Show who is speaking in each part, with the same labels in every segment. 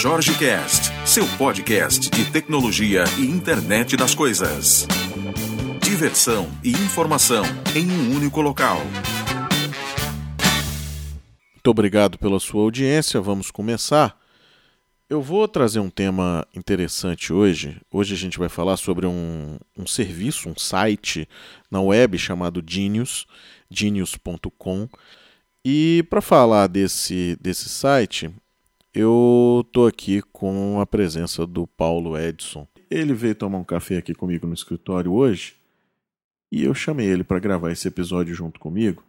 Speaker 1: Jorge Cast, seu podcast de tecnologia e internet das coisas. Diversão e informação em um único local.
Speaker 2: Muito obrigado pela sua audiência. Vamos começar. Eu vou trazer um tema interessante hoje. Hoje a gente vai falar sobre um, um serviço, um site na web chamado Genius, genius.com. E para falar desse, desse site, eu tô aqui com a presença do Paulo Edson. Ele veio tomar um café aqui comigo no escritório hoje e eu chamei ele para gravar esse episódio junto comigo,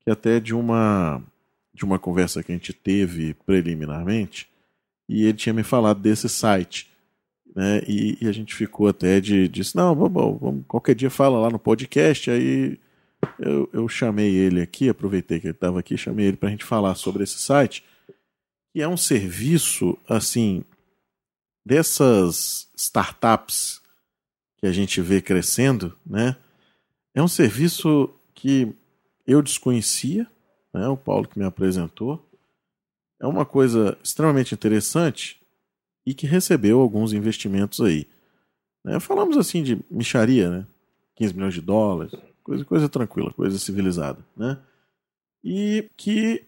Speaker 2: que até de uma de uma conversa que a gente teve preliminarmente, e ele tinha me falado desse site. Né? E, e a gente ficou até de disse, não, vamos, vamos, qualquer dia fala lá no podcast, aí eu, eu chamei ele aqui, aproveitei que ele estava aqui, chamei ele para a gente falar sobre esse site, que é um serviço, assim, dessas startups que a gente vê crescendo, né? É um serviço que eu desconhecia, né, o Paulo que me apresentou. É uma coisa extremamente interessante e que recebeu alguns investimentos aí. Né, falamos assim de micharia, né? 15 milhões de dólares, coisa, coisa tranquila, coisa civilizada. Né? E que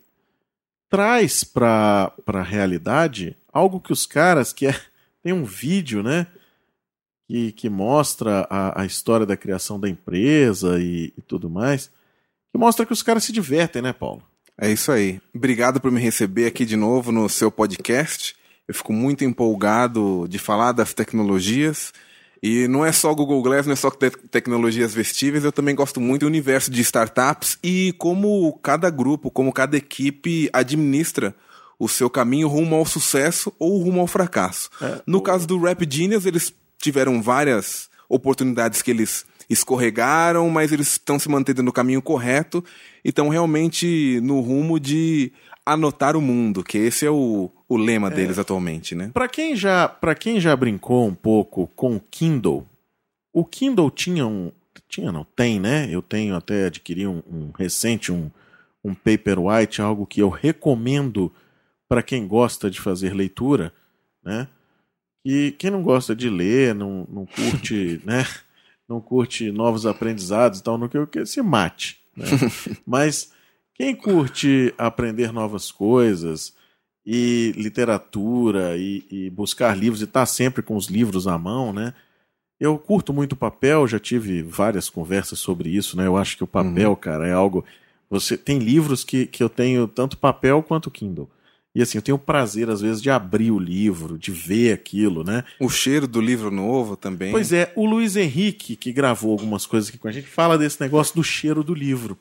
Speaker 2: traz para a realidade algo que os caras, que é, tem um vídeo, né? Que, que mostra a, a história da criação da empresa e, e tudo mais que mostra que os caras se divertem, né, Paulo?
Speaker 3: É isso aí. Obrigado por me receber aqui de novo no seu podcast. Eu fico muito empolgado de falar das tecnologias. E não é só Google Glass, não é só te tecnologias vestíveis, eu também gosto muito do universo de startups e como cada grupo, como cada equipe administra o seu caminho rumo ao sucesso ou rumo ao fracasso. É, no o... caso do Rap Genius, eles tiveram várias oportunidades que eles escorregaram, mas eles estão se mantendo no caminho correto e estão realmente no rumo de anotar o mundo, que esse é o, o lema é. deles atualmente, né?
Speaker 2: Para quem já para quem já brincou um pouco com o Kindle, o Kindle tinha um tinha não tem, né? Eu tenho até adquiri um, um recente um um Paperwhite, algo que eu recomendo para quem gosta de fazer leitura, né? E quem não gosta de ler, não, não curte, né? não curte novos aprendizados e tal, não quer que se mate. Né? Mas quem curte aprender novas coisas e literatura e, e buscar livros e estar tá sempre com os livros à mão, né? Eu curto muito papel, já tive várias conversas sobre isso, né? Eu acho que o papel, uhum. cara, é algo. Você tem livros que, que eu tenho tanto papel quanto Kindle. E assim, eu tenho o prazer, às vezes, de abrir o livro, de ver aquilo, né?
Speaker 3: O cheiro do livro novo também.
Speaker 2: Pois é, o Luiz Henrique, que gravou algumas coisas aqui com a gente, fala desse negócio do cheiro do livro.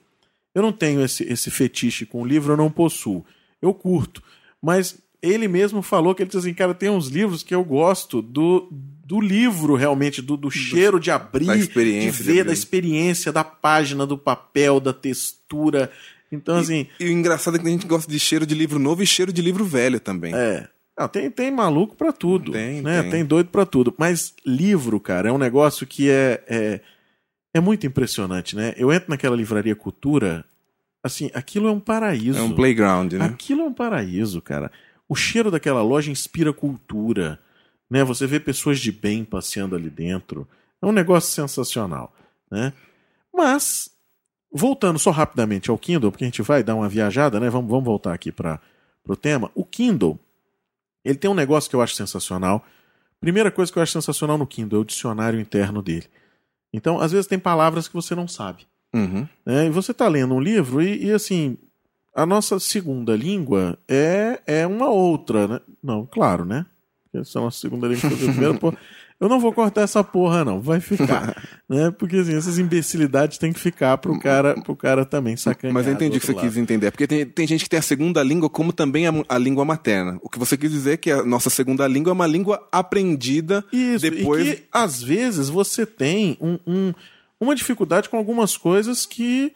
Speaker 2: Eu não tenho esse, esse fetiche com o livro, eu não possuo. Eu curto. Mas ele mesmo falou que ele disse assim, cara, tem uns livros que eu gosto do, do livro realmente, do, do cheiro de abrir,
Speaker 3: da experiência
Speaker 2: de ver, de da experiência, da página, do papel, da textura. Então, assim.
Speaker 3: E, e, o engraçado é que a gente gosta de cheiro de livro novo e cheiro de livro velho também.
Speaker 2: É. Não, tem, tem maluco para tudo.
Speaker 3: Tem,
Speaker 2: né?
Speaker 3: tem.
Speaker 2: Tem doido para tudo. Mas livro, cara, é um negócio que é, é, é muito impressionante, né? Eu entro naquela livraria Cultura, assim, aquilo é um paraíso.
Speaker 3: É um playground, né?
Speaker 2: Aquilo é um paraíso, cara. O cheiro daquela loja inspira cultura, né? Você vê pessoas de bem passeando ali dentro. É um negócio sensacional, né? Mas Voltando só rapidamente ao Kindle, porque a gente vai dar uma viajada, né? Vamos, vamos voltar aqui para o tema. O Kindle, ele tem um negócio que eu acho sensacional. Primeira coisa que eu acho sensacional no Kindle é o dicionário interno dele. Então, às vezes tem palavras que você não sabe.
Speaker 3: Uhum.
Speaker 2: Né? E você está lendo um livro e, e, assim, a nossa segunda língua é, é uma outra, né? Não, claro, né? Porque se a nossa segunda língua primeira, pô, eu não vou cortar essa porra, não. Vai ficar. né? Porque assim, essas imbecilidades têm que ficar pro cara, pro cara também sacanear.
Speaker 3: Mas eu entendi o que você lado. quis entender. Porque tem, tem gente que tem a segunda língua como também a, a, língua materna. O que você quis dizer é que a nossa segunda língua é uma língua aprendida
Speaker 2: Isso,
Speaker 3: depois.
Speaker 2: E que, às vezes, você tem um, um, uma dificuldade com algumas coisas que.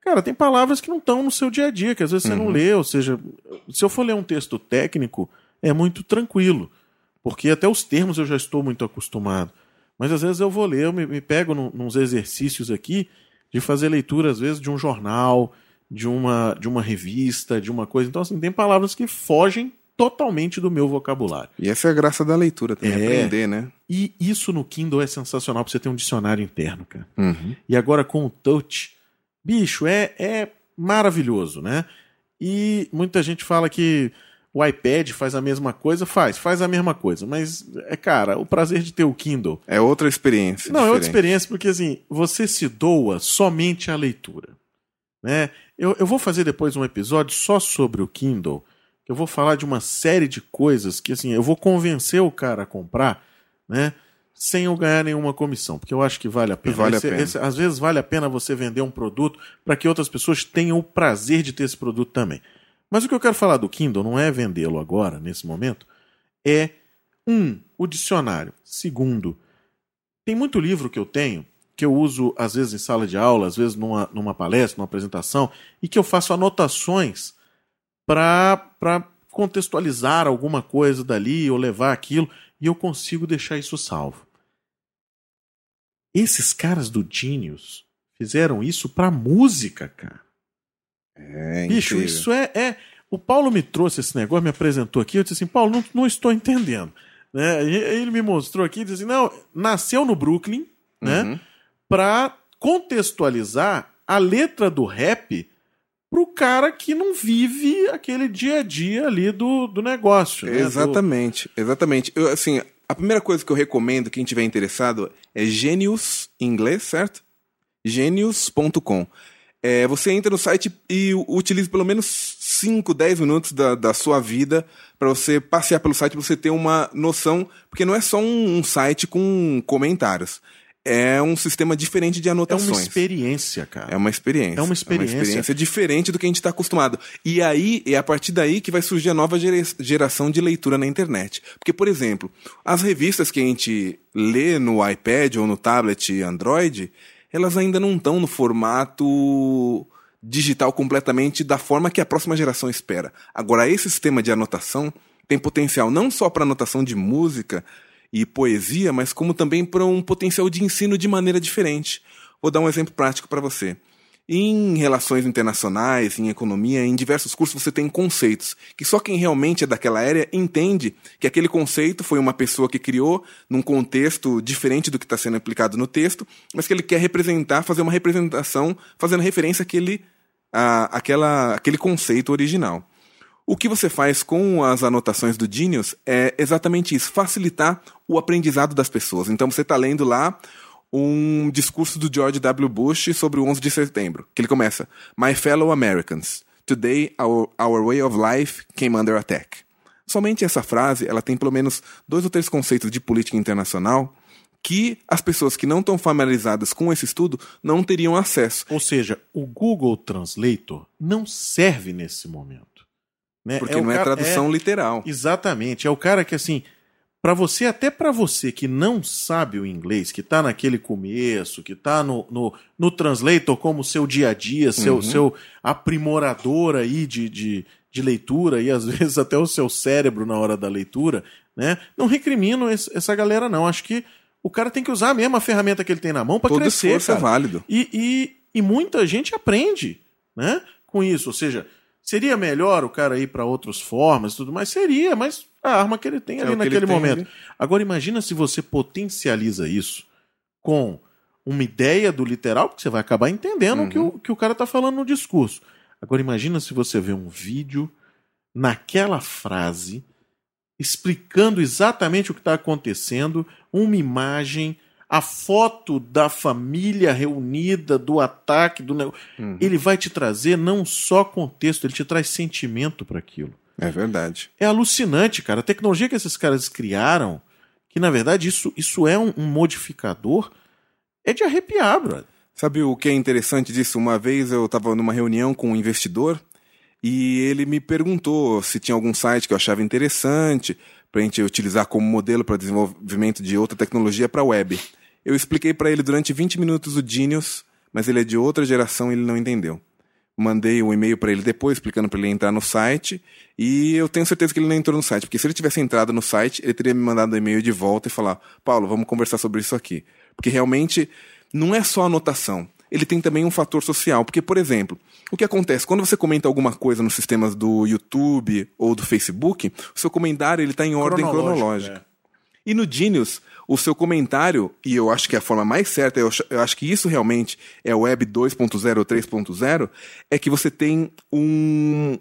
Speaker 2: Cara, tem palavras que não estão no seu dia a dia, que às vezes você uhum. não lê. Ou seja, se eu for ler um texto técnico, é muito tranquilo. Porque até os termos eu já estou muito acostumado. Mas às vezes eu vou ler, eu me, me pego num, nos exercícios aqui de fazer leitura, às vezes, de um jornal, de uma, de uma revista, de uma coisa. Então, assim, tem palavras que fogem totalmente do meu vocabulário.
Speaker 3: E essa é a graça da leitura também,
Speaker 2: É.
Speaker 3: aprender, né?
Speaker 2: E isso no Kindle é sensacional pra você ter um dicionário interno, cara.
Speaker 3: Uhum.
Speaker 2: E agora com o touch, bicho, é, é maravilhoso, né? E muita gente fala que o iPad faz a mesma coisa, faz, faz a mesma coisa, mas é cara, o prazer de ter o Kindle.
Speaker 3: É outra experiência.
Speaker 2: Não, é outra
Speaker 3: diferente.
Speaker 2: experiência porque assim, você se doa somente à leitura, né? Eu, eu vou fazer depois um episódio só sobre o Kindle, eu vou falar de uma série de coisas que assim, eu vou convencer o cara a comprar, né? Sem eu ganhar nenhuma comissão, porque eu acho que vale a pena.
Speaker 3: Vale a
Speaker 2: Esse-
Speaker 3: pena.
Speaker 2: esse- às vezes vale a pena você vender um produto para que outras pessoas tenham o prazer de ter esse produto também. Mas o que eu quero falar do Kindle não é vendê-lo agora, nesse momento, é um, o dicionário. Segundo, tem muito livro que eu tenho que eu uso às vezes em sala de aula, às vezes numa, numa palestra, numa apresentação, e que eu faço anotações para contextualizar alguma coisa dali ou levar aquilo, e eu consigo deixar isso salvo. Esses caras do Genius fizeram isso para música, cara.
Speaker 3: É
Speaker 2: Bicho,
Speaker 3: incrível.
Speaker 2: isso é, é. O Paulo me trouxe esse negócio, me apresentou aqui. Eu disse assim: Paulo, não, não estou entendendo. Né? E- Ele me mostrou aqui, disse assim: não, nasceu no Brooklyn, né?
Speaker 3: Uhum.
Speaker 2: Pra contextualizar a letra do rap pro cara que não vive aquele dia a dia ali do, do negócio. né? Do-
Speaker 3: Exatamente, exatamente. Eu, assim, a primeira coisa que eu recomendo, quem tiver interessado, é Genius, em inglês, certo? Genius.com. É, você entra no site e utiliza pelo menos 5, 10 minutos da, da sua vida para você passear pelo site, pra você ter uma noção, porque não é só um, um site com comentários. É um sistema diferente de
Speaker 2: É
Speaker 3: anotações.
Speaker 2: uma experiência, cara.
Speaker 3: É uma experiência.
Speaker 2: É uma experiência.
Speaker 3: diferente do que a gente está acostumado. E aí, é a partir daí que vai surgir a nova gera- geração de leitura na internet. Porque, por exemplo, as revistas que a gente lê no iPad ou no tablet Android, elas ainda não estão no formato digital completamente da forma que a próxima geração espera. Agora, esse sistema de anotação tem potencial não só para anotação de música e poesia, mas como também para um potencial de ensino de maneira diferente. Vou dar um exemplo prático para você. Em relações internacionais, em economia, em diversos cursos você tem conceitos que só quem realmente é daquela área entende que aquele conceito foi uma pessoa que criou num contexto diferente do que está sendo aplicado no texto, mas que ele quer representar, fazer uma representação fazendo referência àquele, a, àquela, àquele conceito original. O que você faz com as anotações do Genius é exatamente isso, facilitar o aprendizado das pessoas. Então você está lendo lá um discurso do George W. Bush sobre o 11 de setembro, que ele começa: My fellow Americans, today our, our way of life came under attack. Somente essa frase, ela tem pelo menos dois ou três conceitos de política internacional que as pessoas que não estão familiarizadas com esse estudo não teriam acesso.
Speaker 2: Ou seja, o Google Translator não serve nesse momento. Né?
Speaker 3: Porque
Speaker 2: o
Speaker 3: não é
Speaker 2: cara-
Speaker 3: tradução literal.
Speaker 2: Exatamente. É o cara que, assim, para você, até para você que não sabe o inglês, que tá naquele começo, que tá no, no, no translator como seu dia a dia, seu,
Speaker 3: Uhum.
Speaker 2: seu aprimorador aí de, de, de leitura e às vezes até o seu cérebro na hora da leitura, né? Não recrimino essa galera, não. Acho que o cara tem que usar a mesma ferramenta que ele tem na mão para crescer.
Speaker 3: esforço é válido.
Speaker 2: E, e, e muita gente aprende né, com isso. Ou seja, seria melhor o cara ir para outras formas e tudo mais? Seria, mas a arma que ele tem
Speaker 3: É
Speaker 2: ali
Speaker 3: ele
Speaker 2: naquele momento.
Speaker 3: ali.
Speaker 2: Agora imagina se você potencializa isso com uma ideia do literal, porque você vai acabar entendendo o que
Speaker 3: Uhum.
Speaker 2: o que o cara está falando no discurso. Agora imagina se você vê um vídeo naquela frase explicando exatamente o que está acontecendo, uma imagem, a foto da família reunida, do ataque, do.
Speaker 3: Uhum.
Speaker 2: Ele vai te trazer não só contexto, ele te traz sentimento para aquilo.
Speaker 3: É verdade.
Speaker 2: É alucinante, cara. A tecnologia que esses caras criaram, que na verdade isso, isso é um, um modificador, é de arrepiar, brother.
Speaker 3: Sabe o que é interessante disso? Uma vez eu estava numa reunião com um investidor e ele me perguntou se tinha algum site que eu achava interessante para a gente utilizar como modelo para desenvolvimento de outra tecnologia para a web. Eu expliquei para ele durante 20 minutos o Genius, mas ele é de outra geração e ele não entendeu. Mandei um e-mail para ele depois, explicando para ele entrar no site, e eu tenho certeza que ele não entrou no site, porque se ele tivesse entrado no site, ele teria me mandado um e-mail de volta e falar: Paulo, vamos conversar sobre isso aqui. Porque realmente não é só anotação. ele tem também um fator social. Porque, por exemplo, o que acontece? Quando você comenta alguma coisa nos sistemas do YouTube ou do Facebook, o seu comentário ele está em ordem cronológica. É. E no Genius, o seu comentário, e eu acho que é a forma mais certa, eu, eu acho que isso realmente é o Web 2.0 ou 3.0, é que você tem um,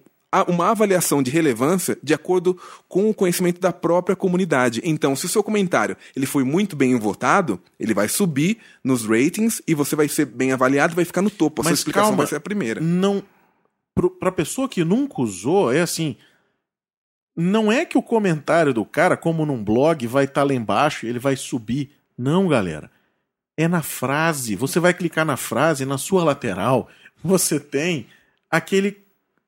Speaker 3: uma avaliação de relevância de acordo com o conhecimento da própria comunidade. Então, se o seu comentário ele foi muito bem votado, ele vai subir nos ratings e você vai ser bem avaliado, vai ficar no topo. A Mas sua explicação calma, vai ser a primeira.
Speaker 2: Não, para pessoa que nunca usou, é assim. Não é que o comentário do cara, como num blog, vai estar tá lá embaixo e ele vai subir. Não, galera. É na frase. Você vai clicar na frase, na sua lateral, você tem aquele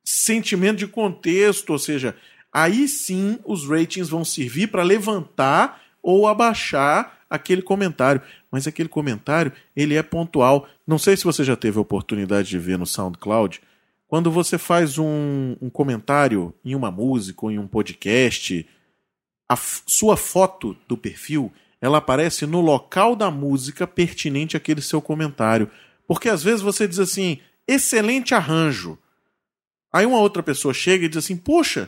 Speaker 2: sentimento de contexto, ou seja, aí sim os ratings vão servir para levantar ou abaixar aquele comentário. Mas aquele comentário, ele é pontual. Não sei se você já teve a oportunidade de ver no SoundCloud, quando você faz um, um comentário em uma música ou em um podcast, a sua foto do perfil, ela aparece no local da música pertinente àquele seu comentário. Porque às vezes você diz assim, excelente arranjo. Aí uma outra pessoa chega e diz assim: Poxa,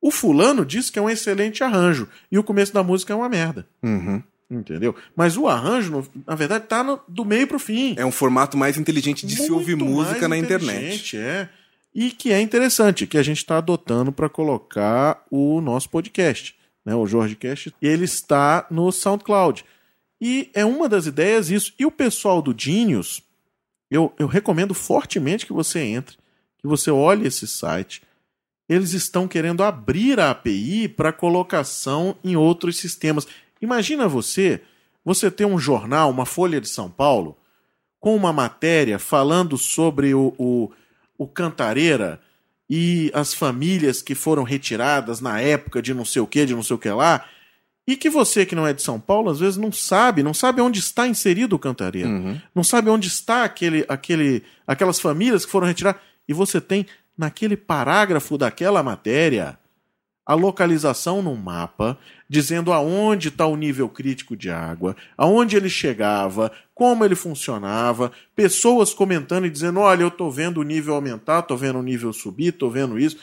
Speaker 2: o fulano disse que é um excelente arranjo. E o começo da música é uma merda.
Speaker 3: Uhum.
Speaker 2: Entendeu? Mas o arranjo, na verdade, tá no, do meio pro fim.
Speaker 3: É um formato mais inteligente de Muito se ouvir música na internet.
Speaker 2: É. E que é interessante, que a gente está adotando para colocar o nosso podcast, né? O JorgeCast. E ele está no SoundCloud. E é uma das ideias isso. E o pessoal do Genius, eu, eu recomendo fortemente que você entre que você olhe esse site, eles estão querendo abrir a API para colocação em outros sistemas. Imagina você, você ter um jornal, uma Folha de São Paulo, com uma matéria falando sobre o, o, o Cantareira e as famílias que foram retiradas na época de não sei o que, de não sei o que lá, e que você que não é de São Paulo, às vezes não sabe, não sabe onde está inserido o Cantareira, uhum. não sabe onde está aquele, aquele, aquelas famílias que foram retiradas e você tem naquele parágrafo daquela matéria a localização no mapa, dizendo aonde está o nível crítico de água, aonde ele chegava, como ele funcionava, pessoas comentando e dizendo: olha, eu estou vendo o nível aumentar, estou vendo o nível subir, estou vendo isso.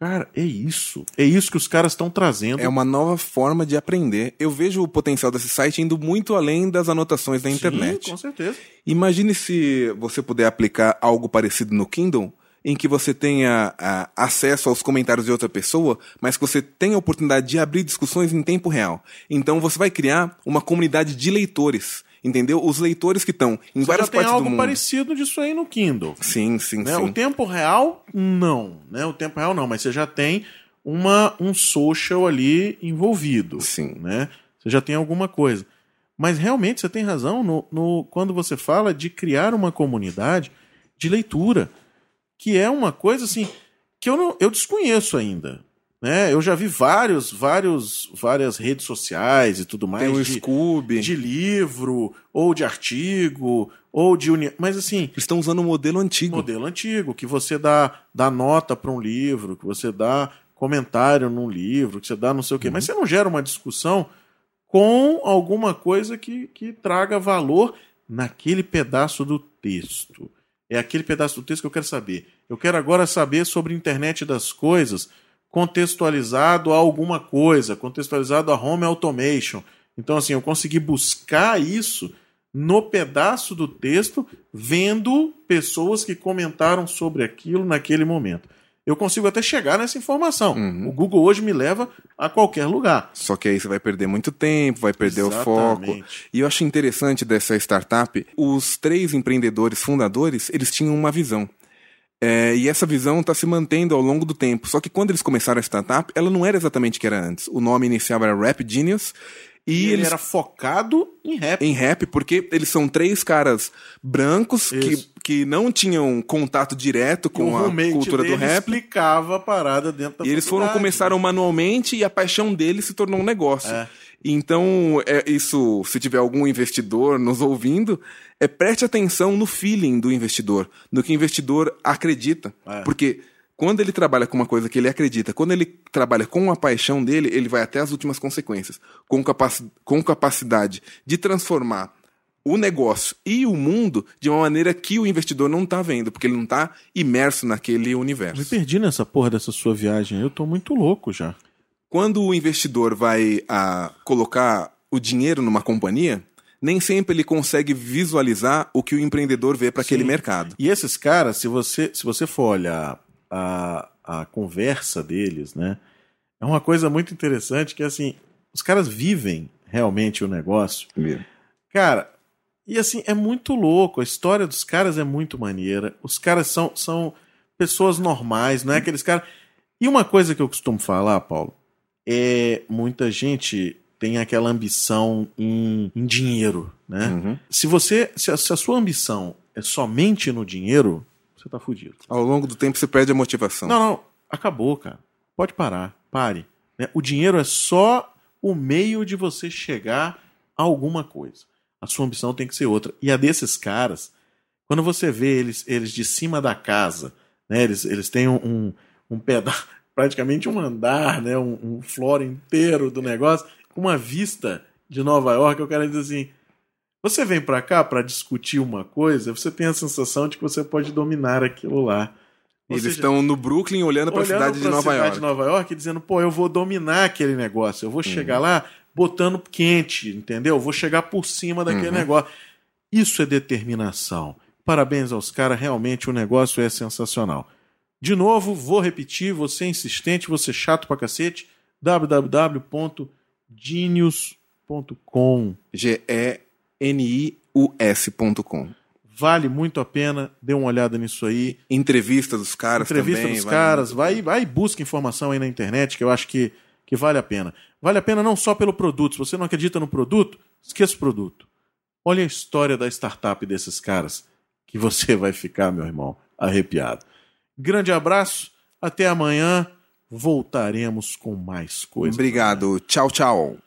Speaker 2: Cara, é isso. É isso que os caras estão trazendo.
Speaker 3: É uma nova forma de aprender. Eu vejo o potencial desse site indo muito além das anotações da internet.
Speaker 2: Sim, com certeza.
Speaker 3: Imagine se você puder aplicar algo parecido no Kindle, em que você tenha a, acesso aos comentários de outra pessoa, mas que você tenha a oportunidade de abrir discussões em tempo real. Então você vai criar uma comunidade de leitores entendeu? Os leitores que estão em Você várias já tem partes
Speaker 2: algo parecido disso aí no Kindle.
Speaker 3: Sim, sim,
Speaker 2: né?
Speaker 3: sim.
Speaker 2: O tempo real, não. Né? O tempo real não, mas você já tem uma, um social ali envolvido.
Speaker 3: Sim.
Speaker 2: Né? Você já tem alguma coisa. Mas realmente você tem razão no, no, quando você fala de criar uma comunidade de leitura, que é uma coisa assim que eu, não, eu desconheço ainda. Né? Eu já vi vários, vários, várias redes sociais e tudo mais.
Speaker 3: Tem o
Speaker 2: de,
Speaker 3: Scooby.
Speaker 2: De livro, ou de artigo, ou de. Uni... Mas assim. Eles
Speaker 3: estão usando o modelo antigo.
Speaker 2: Modelo antigo, que você dá, dá nota para um livro, que você dá comentário num livro, que você dá não sei o quê. Uhum. Mas você não gera uma discussão com alguma coisa que, que traga valor naquele pedaço do texto. É aquele pedaço do texto que eu quero saber. Eu quero agora saber sobre a internet das coisas contextualizado a alguma coisa, contextualizado a home automation. Então, assim, eu consegui buscar isso no pedaço do texto, vendo pessoas que comentaram sobre aquilo naquele momento. Eu consigo até chegar nessa informação. Uhum. O Google hoje me leva a qualquer lugar.
Speaker 3: Só que aí você vai perder muito tempo, vai perder Exatamente. o foco. E eu acho interessante dessa startup, os três empreendedores fundadores, eles tinham uma visão. É, e essa visão está se mantendo ao longo do tempo. Só que quando eles começaram a startup, ela não era exatamente o que era antes. O nome inicial era Rap Genius.
Speaker 2: E, e ele eles... era focado em rap.
Speaker 3: Em rap, porque eles são três caras brancos que, que não tinham contato direto com a cultura do rap.
Speaker 2: explicava a parada dentro da
Speaker 3: E eles foram começaram manualmente e a paixão deles se tornou um negócio. É. Então, é, isso, se tiver algum investidor nos ouvindo, é preste atenção no feeling do investidor, no que o investidor acredita. É. Porque quando ele trabalha com uma coisa que ele acredita, quando ele trabalha com a paixão dele, ele vai até as últimas consequências. Com, capac com capacidade de transformar o negócio e o mundo de uma maneira que o investidor não está vendo, porque ele não está imerso naquele universo.
Speaker 2: Me perdi nessa porra dessa sua viagem. Eu tô muito louco já.
Speaker 3: Quando o investidor vai a, colocar o dinheiro numa companhia, nem sempre ele consegue visualizar o que o empreendedor vê para aquele mercado.
Speaker 2: E esses caras, se você, se você for olhar a, a conversa deles, né? É uma coisa muito interessante que assim, os caras vivem realmente o negócio.
Speaker 3: Mesmo.
Speaker 2: Cara, e assim, é muito louco. A história dos caras é muito maneira. Os caras são, são pessoas normais, não é aqueles caras. E uma coisa que eu costumo falar, Paulo, é muita gente tem aquela ambição em, em dinheiro, né?
Speaker 3: Uhum.
Speaker 2: Se você, se a, se a, sua ambição é somente no dinheiro, você tá fudido.
Speaker 3: Ao longo do tempo você perde a motivação.
Speaker 2: Não, não, acabou, cara. Pode parar, pare. Né? O dinheiro é só o meio de você chegar a alguma coisa. A sua ambição tem que ser outra. E a desses caras, quando você vê eles, eles de cima da casa, né? Eles, eles têm um, um, um pedaço, praticamente um andar, né? Um, um floor inteiro do negócio, com uma vista de Nova York, eu quero dizer assim. Você vem para cá para discutir uma coisa, você tem a sensação de que você pode dominar aquilo lá.
Speaker 3: Ou Eles seja, estão no Brooklyn olhando para a cidade de Nova
Speaker 2: cidade
Speaker 3: York.
Speaker 2: de Nova York dizendo, pô, eu vou dominar aquele negócio, eu vou uhum. chegar lá botando quente, entendeu? Eu vou chegar por cima daquele uhum. negócio. Isso é determinação. Parabéns aos caras, realmente o negócio é sensacional. De novo, vou repetir, você é insistente, você é chato pra cacete, www.genius.com
Speaker 3: G-E-N-I-U-S.com
Speaker 2: Vale muito a pena, dê uma olhada nisso aí.
Speaker 3: Entrevista dos caras
Speaker 2: Entrevista
Speaker 3: também.
Speaker 2: dos caras, vai, vai e busca informação aí na internet, que eu acho que, que vale a pena. Vale a pena não só pelo produto. Se você não acredita no produto, esqueça o produto. Olha a história da startup desses caras, que você vai ficar, meu irmão, arrepiado. Grande abraço, até amanhã. Voltaremos com mais coisas.
Speaker 3: Obrigado. Tchau, tchau.